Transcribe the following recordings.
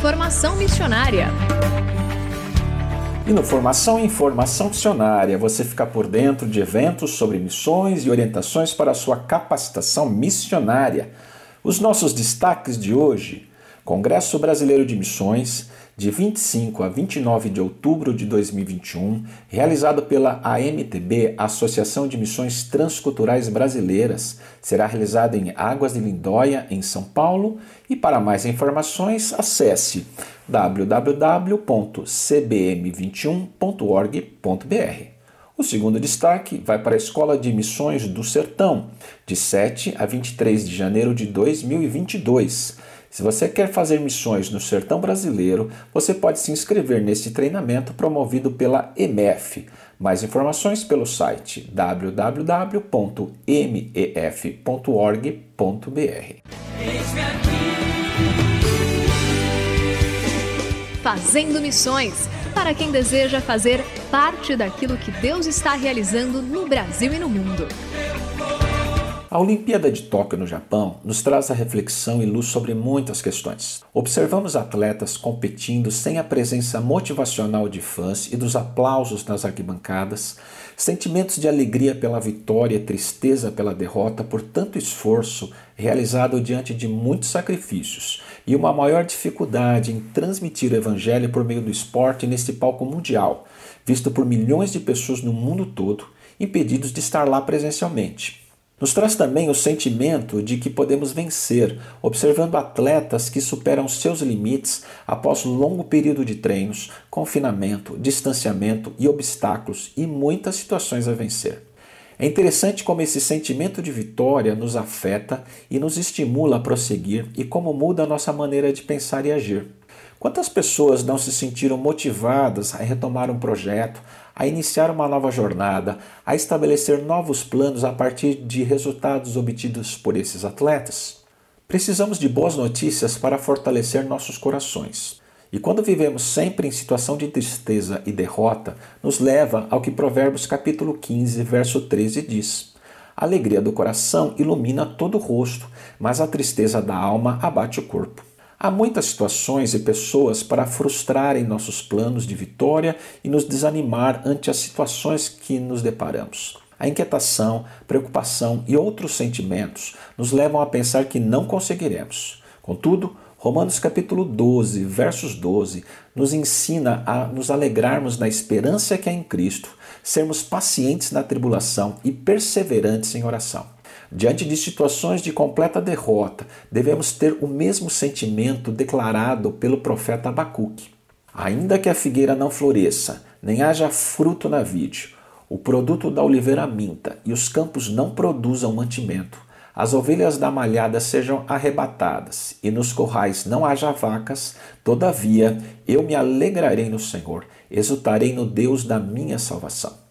Informação missionária. E no Formação em Informação Missionária, você fica por dentro de eventos sobre missões e orientações para a sua capacitação missionária. Os nossos destaques de hoje: Congresso Brasileiro de Missões, de 25 a 29 de outubro de 2021, realizado pela AMTB, Associação de Missões Transculturais Brasileiras, será realizado em Águas de Lindóia, em São Paulo. E para mais informações, acesse www.cbm21.org.br. O segundo destaque vai para a Escola de Missões do Sertão, de 7 a 23 de janeiro de 2022. Se você quer fazer missões no sertão brasileiro, você pode se inscrever neste treinamento promovido pela EMEF. Mais informações pelo site www.mef.org.br. Fazendo Missões para quem deseja fazer parte daquilo que Deus está realizando no Brasil e no mundo. A Olimpíada de Tóquio no Japão nos traz a reflexão e luz sobre muitas questões. Observamos atletas competindo sem a presença motivacional de fãs e dos aplausos nas arquibancadas, sentimentos de alegria pela vitória e tristeza pela derrota por tanto esforço realizado diante de muitos sacrifícios e uma maior dificuldade em transmitir o evangelho por meio do esporte neste palco mundial, visto por milhões de pessoas no mundo todo, impedidos de estar lá presencialmente. Nos traz também o sentimento de que podemos vencer, observando atletas que superam seus limites após um longo período de treinos, confinamento, distanciamento e obstáculos e muitas situações a vencer. É interessante como esse sentimento de vitória nos afeta e nos estimula a prosseguir e como muda a nossa maneira de pensar e agir. Quantas pessoas não se sentiram motivadas a retomar um projeto, a iniciar uma nova jornada, a estabelecer novos planos a partir de resultados obtidos por esses atletas? Precisamos de boas notícias para fortalecer nossos corações. E quando vivemos sempre em situação de tristeza e derrota, nos leva ao que Provérbios capítulo 15, verso 13 diz: A alegria do coração ilumina todo o rosto, mas a tristeza da alma abate o corpo. Há muitas situações e pessoas para frustrarem nossos planos de vitória e nos desanimar ante as situações que nos deparamos. A inquietação, preocupação e outros sentimentos nos levam a pensar que não conseguiremos. Contudo, Romanos capítulo 12, versos 12, nos ensina a nos alegrarmos na esperança que é em Cristo, sermos pacientes na tribulação e perseverantes em oração. Diante de situações de completa derrota, devemos ter o mesmo sentimento declarado pelo profeta Abacuque. Ainda que a figueira não floresça, nem haja fruto na vide, o produto da oliveira minta e os campos não produzam mantimento, as ovelhas da malhada sejam arrebatadas e nos corrais não haja vacas, todavia eu me alegrarei no Senhor, exultarei no Deus da minha salvação.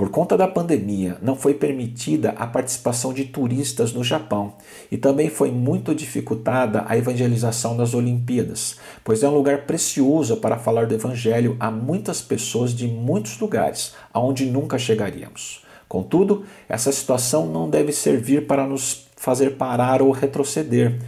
Por conta da pandemia, não foi permitida a participação de turistas no Japão e também foi muito dificultada a evangelização nas Olimpíadas, pois é um lugar precioso para falar do Evangelho a muitas pessoas de muitos lugares, aonde nunca chegaríamos. Contudo, essa situação não deve servir para nos fazer parar ou retroceder,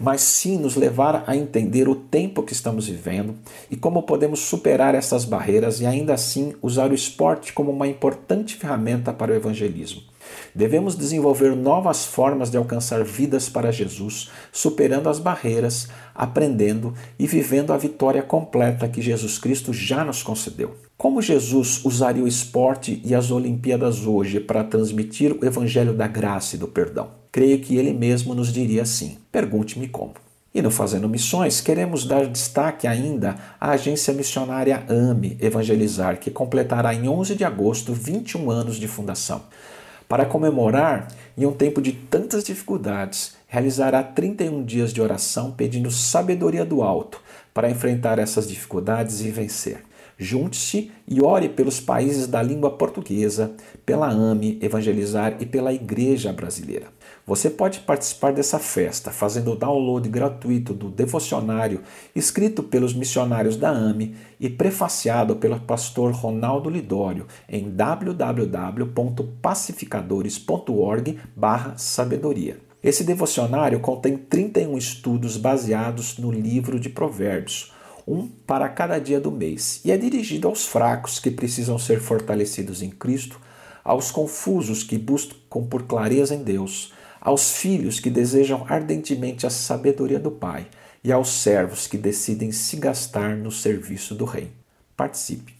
mas sim nos levar a entender o tempo que estamos vivendo e como podemos superar essas barreiras e ainda assim usar o esporte como uma importante ferramenta para o evangelismo. Devemos desenvolver novas formas de alcançar vidas para Jesus, superando as barreiras, aprendendo e vivendo a vitória completa que Jesus Cristo já nos concedeu. Como Jesus usaria o esporte e as Olimpíadas hoje para transmitir o evangelho da graça e do perdão? creio que ele mesmo nos diria assim: pergunte-me como. E no Fazendo Missões, queremos dar destaque ainda à agência missionária AME Evangelizar, que completará em 11 de agosto 21 anos de fundação. Para comemorar, em um tempo de tantas dificuldades, realizará 31 dias de oração pedindo sabedoria do alto para enfrentar essas dificuldades e vencer. Junte-se e ore pelos países da língua portuguesa, pela AME Evangelizar e pela Igreja Brasileira. Você pode participar dessa festa fazendo o download gratuito do devocionário escrito pelos missionários da AME e prefaciado pelo pastor Ronaldo Lidório em www.pacificadores.org/sabedoria. Esse devocionário contém 31 estudos baseados no livro de Provérbios um para cada dia do mês, e é dirigido aos fracos que precisam ser fortalecidos em Cristo, aos confusos que buscam por clareza em Deus, aos filhos que desejam ardentemente a sabedoria do Pai e aos servos que decidem se gastar no serviço do Rei. Participe!